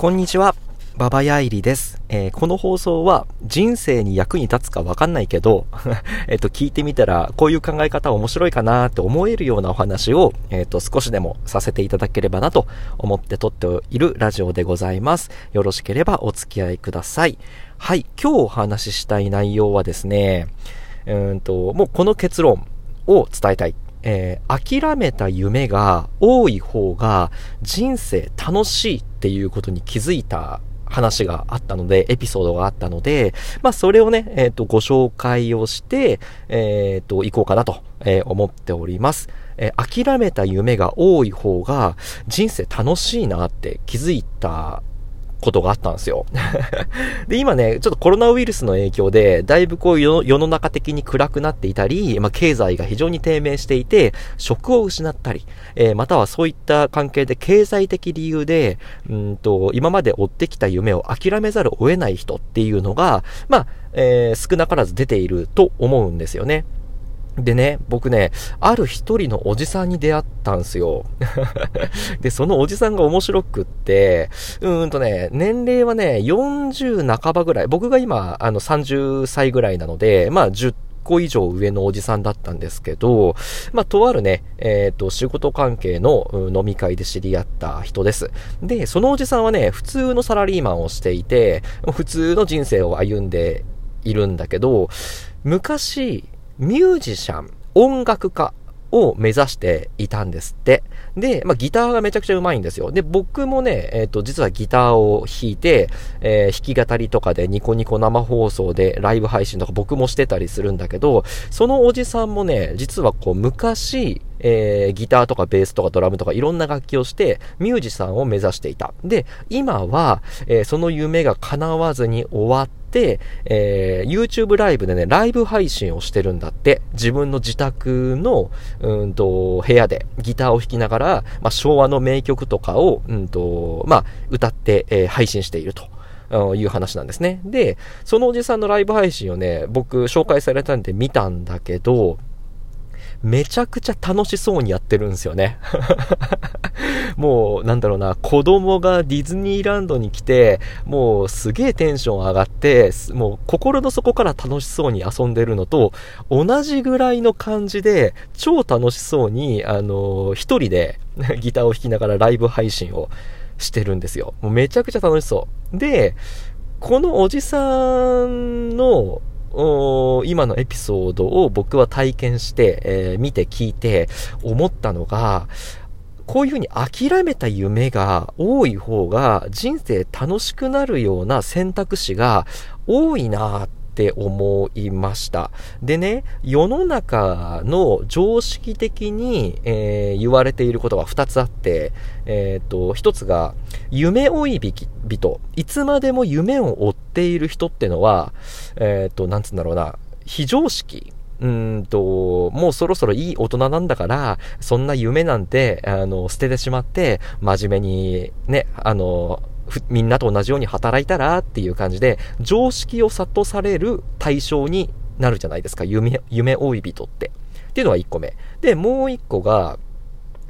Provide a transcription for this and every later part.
こんにちは。ババヤイリです。えー、この放送は人生に役に立つかわかんないけど えっと、聞いてみたらこういう考え方面白いかなって思えるようなお話を、えっ、と、少しでもさせていただければなと思って撮っているラジオでございます。よろしければお付き合いください。はい、今日お話ししたい内容はですね、うんと、もうこの結論を伝えたい。えー、諦めた夢が多い方が人生楽しいっていうことに気づいた話があったので、エピソードがあったので、まあそれをね、えっ、ー、と、ご紹介をして、えっ、ー、と、行こうかなと、え、思っております。え諦めた夢が多い方が人生楽しいなって気づいたことがあったんですよ。で、今ね、ちょっとコロナウイルスの影響で、だいぶこう世の中的に暗くなっていたり、まあ、経済が非常に低迷していて、職を失ったり、えー、またはそういった関係で経済的理由で、うんと、今まで追ってきた夢を諦めざるを得ない人っていうのが、まあ、えー、少なからず出ていると思うんですよね。でね、僕ね、ある一人のおじさんに出会ったんすよ。で、そのおじさんが面白くって、うーんとね、年齢はね、40半ばぐらい。僕が今、あの、30歳ぐらいなので、まあ、10個以上上のおじさんだったんですけど、まあ、とあるね、えっ、ー、と、仕事関係の飲み会で知り合った人です。で、そのおじさんはね、普通のサラリーマンをしていて、普通の人生を歩んでいるんだけど、昔、ミュージシャン、音楽家を目指していたんですって。で、まあ、ギターがめちゃくちゃうまいんですよ。で、僕もね、えっ、ー、と、実はギターを弾いて、えー、弾き語りとかでニコニコ生放送でライブ配信とか僕もしてたりするんだけど、そのおじさんもね、実はこう、昔、えー、ギターとかベースとかドラムとかいろんな楽器をして、ミュージシャンを目指していた。で、今は、えー、その夢が叶わずに終わって、えー、YouTube ライブでね、ライブ配信をしてるんだって。自分の自宅の、うんと、部屋でギターを弾きながら、まあ、昭和の名曲とかを、うんと、まあ、歌って、えー、配信していると。いう話なんですね。で、そのおじさんのライブ配信をね、僕紹介されたんで見たんだけど、めちゃくちゃ楽しそうにやってるんですよね。もう、なんだろうな、子供がディズニーランドに来て、もうすげえテンション上がって、もう心の底から楽しそうに遊んでるのと、同じぐらいの感じで、超楽しそうに、あの、一人で ギターを弾きながらライブ配信をしてるんですよ。もうめちゃくちゃ楽しそう。で、このおじさんの今のエピソードを僕は体験して、えー、見て聞いて思ったのが、こういうふうに諦めた夢が多い方が人生楽しくなるような選択肢が多いなっって思いました。でね、世の中の常識的に、えー、言われていることが2つあって、えっ、と、1つが、夢追い人、いつまでも夢を追っている人ってのは、えっ、と、なんつうんだろうな、非常識。うんと、もうそろそろいい大人なんだから、そんな夢なんて、あの、捨ててしまって、真面目に、ね、あの、みんなと同じように働いたらっていう感じで、常識を諭される対象になるじゃないですか。夢、夢追い人って。っていうのが1個目。で、もう1個が、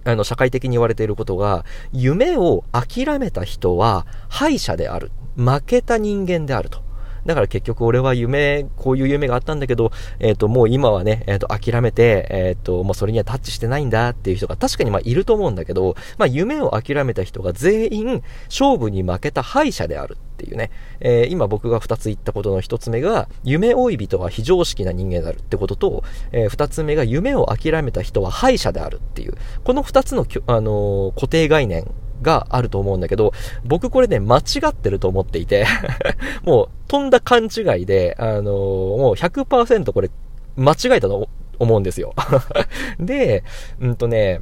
あの、社会的に言われていることが、夢を諦めた人は敗者である。負けた人間であると。だから結局俺は夢、こういう夢があったんだけど、えっ、ー、と、もう今はね、えっ、ー、と、諦めて、えっ、ー、と、もうそれにはタッチしてないんだっていう人が確かにまあいると思うんだけど、まあ夢を諦めた人が全員勝負に負けた敗者であるっていうね、え、今僕が二つ言ったことの一つ目が、夢追い人は非常識な人間であるってことと、えー、二つ目が夢を諦めた人は敗者であるっていう、この二つの、あの、固定概念があると思うんだけど、僕これね、間違ってると思っていて もう、とんだ勘違いで、あのー、もう100%これ、間違えたと思うんですよ。で、うんとね、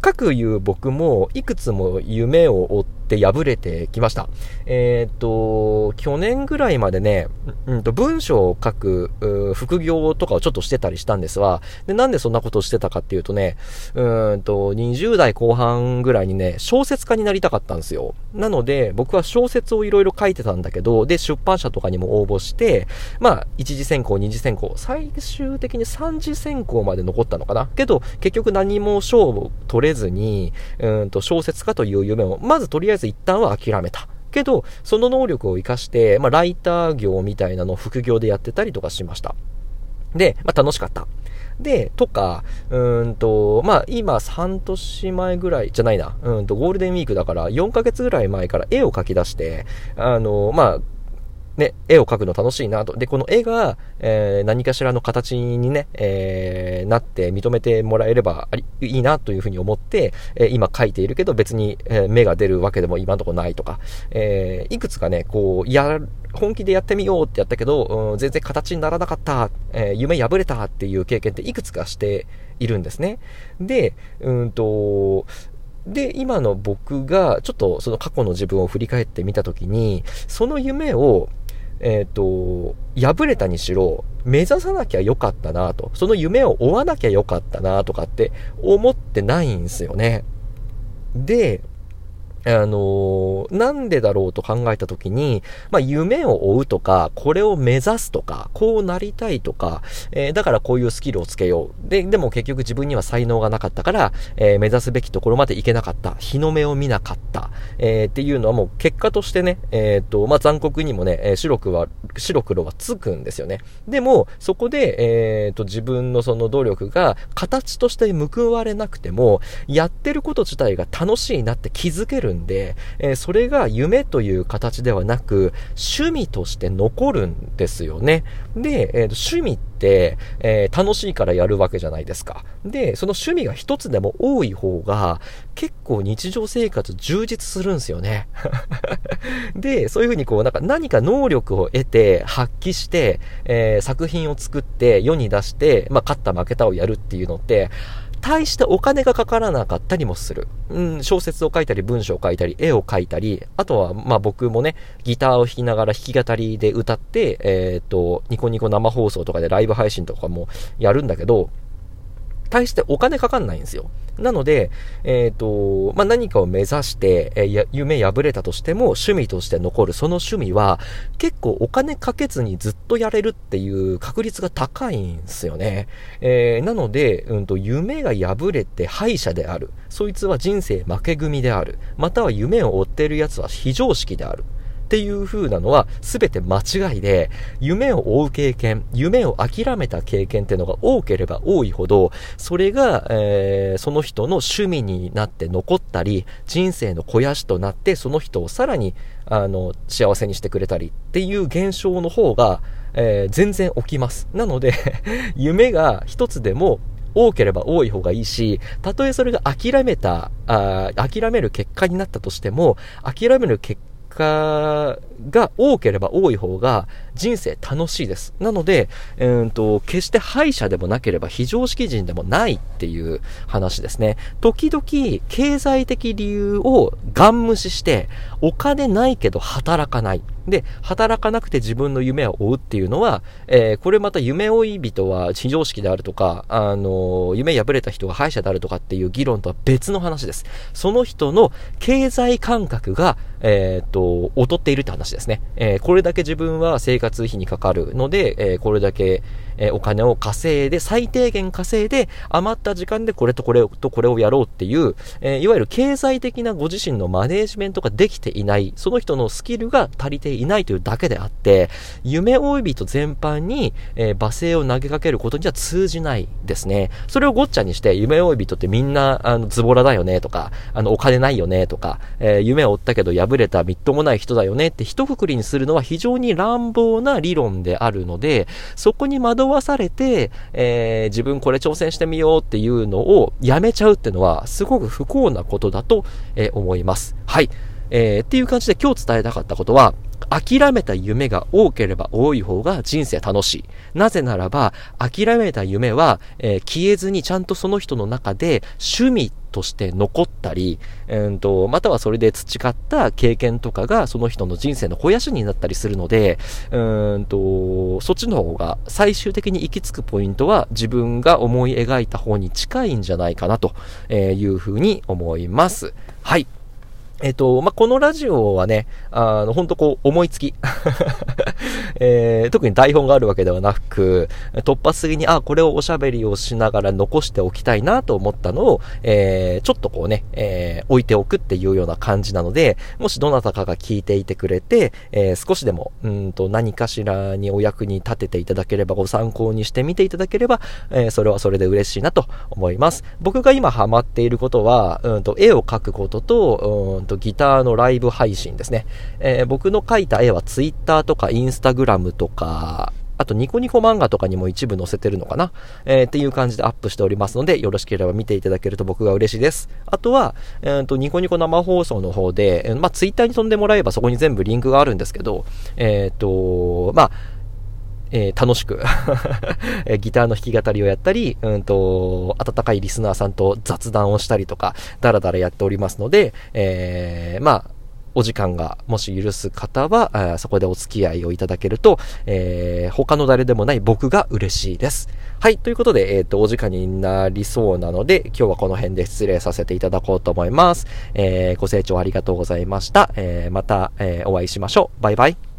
各言う僕もいくつも夢を追って敗れてきました。えっ、と、去年ぐらいまでね、うんと文章を書く副業とかをちょっとしてたりしたんですわ。で、なんでそんなことをしてたかっていうとね、うんと、20代後半ぐらいにね、小説家になりたかったんですよ。なので、僕は小説をいろいろ書いてたんだけど、で、出版社とかにも応募して、まあ、一次選考、二次選考、最終的に三次選考まで残ったのかな。けど、結局何も賞を取れずに、うんと小説家という夢を、まずとりあえず一旦は諦めた。けど、その能力を活かして、まあ、ライター業みたいなのを副業でやってたりとかしました。で、まあ、楽しかった。で、とか、うんと、まあ、今、半年前ぐらい、じゃないな、うんと、ゴールデンウィークだから、4ヶ月ぐらい前から絵を描き出して、あの、まあ、ね、絵を描くの楽しいなと。で、この絵が、えー、何かしらの形にね、えー、なって認めてもらえればいいなというふうに思って、えー、今描いているけど別に、え芽が出るわけでも今のところないとか、えいくつかね、こう、や、本気でやってみようってやったけど、うん、全然形にならなかった、え夢破れたっていう経験っていくつかしているんですね。で、うんと、で、今の僕が、ちょっとその過去の自分を振り返ってみたときに、その夢を、えっ、ー、と、破れたにしろ、目指さなきゃよかったなと、その夢を追わなきゃよかったなとかって思ってないんですよね。で、あのー、なんでだろうと考えたときに、まあ、夢を追うとか、これを目指すとか、こうなりたいとか、えー、だからこういうスキルをつけよう。で、でも結局自分には才能がなかったから、えー、目指すべきところまで行けなかった。日の目を見なかった。えっていうのはもう結果としてね、えっ、と、まあ、残酷にもね、え白くは、白黒はつくんですよね。でも、そこで、えっ、と、自分のその努力が形として報われなくても、やってること自体が楽しいなって気づけるんで、え、それが夢という形ではなく、趣味として残るんですよね。で、えー、趣味って、えー、楽しいからやるわけじゃないですか。で、その趣味が一つでも多い方が、結構日常生活充実するんですよね。で、そういうふうにこう、なんか何か能力を得て、発揮して、えー、作品を作って世に出して、まあ、勝った負けたをやるっていうのって、大してお金がかからなかったりもする。うん、小説を書いたり、文章を書いたり、絵を描いたり、あとは、まあ僕もね、ギターを弾きながら弾き語りで歌って、えっ、と、ニコニコ生放送とかでライブ配信とかもやるんだけど、大してお金かかんないんですよ。なので、えっ、ー、と、まあ、何かを目指して、えー、夢破れたとしても趣味として残るその趣味は結構お金かけずにずっとやれるっていう確率が高いんですよね。えー、なので、うんと、夢が破れて敗者である。そいつは人生負け組である。または夢を追っている奴は非常識である。っていう風なのは全て間違いで、夢を追う経験、夢を諦めた経験っていうのが多ければ多いほど、それが、えー、その人の趣味になって残ったり、人生の肥やしとなって、その人をさらに、あの、幸せにしてくれたりっていう現象の方が、えー、全然起きます。なので 夢が一つでも多ければ多い方がいいし、たとえそれが諦めた、あ諦める結果になったとしても、諦める結果が多ければ多い方が人生楽しいです。なので、えーと、決して敗者でもなければ非常識人でもないっていう話ですね。時々経済的理由をガン無視して、お金ないけど働かない。で、働かなくて自分の夢を追うっていうのは、えー、これまた夢追い人は非常識であるとか、あの、夢破れた人が敗者であるとかっていう議論とは別の話です。その人の経済感覚が、えっ、と、劣っているって話ですね。え、これだけ自分は生活費にかかるので、え、これだけ、えお金を稼いで、最低限稼いで、余った時間でこれとこれとこれをやろうっていう、えいわゆる経済的なご自身のマネージメントができていない、その人のスキルが足りていないというだけであって、夢追い人全般に、え罵声を投げかけることには通じないですね。それをごっちゃにして、夢追い人ってみんな、あの、ズボラだよねとか、あの、お金ないよねとか、えー、夢を追ったけど破れたみっともない人だよねって一括りにするのは非常に乱暴な理論であるので、そこに惑わされて、えー、自分これ挑戦してみようっていうのをやめちゃうっていうのは、すごく不幸なことだと、えー、思います。はい。えー、っていう感じで今日伝えたかったことは、諦めた夢が多ければ多い方が人生楽しい。なぜならば、諦めた夢は、えー、消えずにちゃんとその人の中で趣味として残ったり、えー、とまたはそれで培った経験とかがその人の人生の肥やしになったりするので、うんとそっちの方が最終的に行き着くポイントは自分が思い描いた方に近いんじゃないかなというふうに思います。はい。えっ、と、まあ、このラジオはね、あの、ほんとこう、思いつき。えー、特に台本があるわけではなく、突発的に、あ、これをおしゃべりをしながら残しておきたいなと思ったのを、えー、ちょっとこうね、えー、置いておくっていうような感じなので、もしどなたかが聞いていてくれて、えー、少しでも、うんと、何かしらにお役に立てていただければ、ご参考にしてみていただければ、えー、それはそれで嬉しいなと思います。僕が今ハマっていることは、うんと、絵を描くことと、うんと、ギターのライブ配信ですね。えー、僕の描いた絵は Twitter とか Instagram とか、あとニコニコ漫画とかにも一部載せてるのかなえー、っていう感じでアップしておりますので、よろしければ見ていただけると僕が嬉しいです。あとは、えー、と、ニコニコ生放送の方で、えー、まあ、ツイッターに飛んでもらえばそこに全部リンクがあるんですけど、えっ、ー、と、まあ、えー、楽しく ギターの弾き語りをやったり、うんと、温かいリスナーさんと雑談をしたりとか、だらだらやっておりますので、えー、まあ、お時間がもし許す方は、そこでお付き合いをいただけると、えー、他の誰でもない僕が嬉しいです。はい。ということで、えっ、ー、と、お時間になりそうなので、今日はこの辺で失礼させていただこうと思います。えー、ご清聴ありがとうございました。え、また、え、お会いしましょう。バイバイ。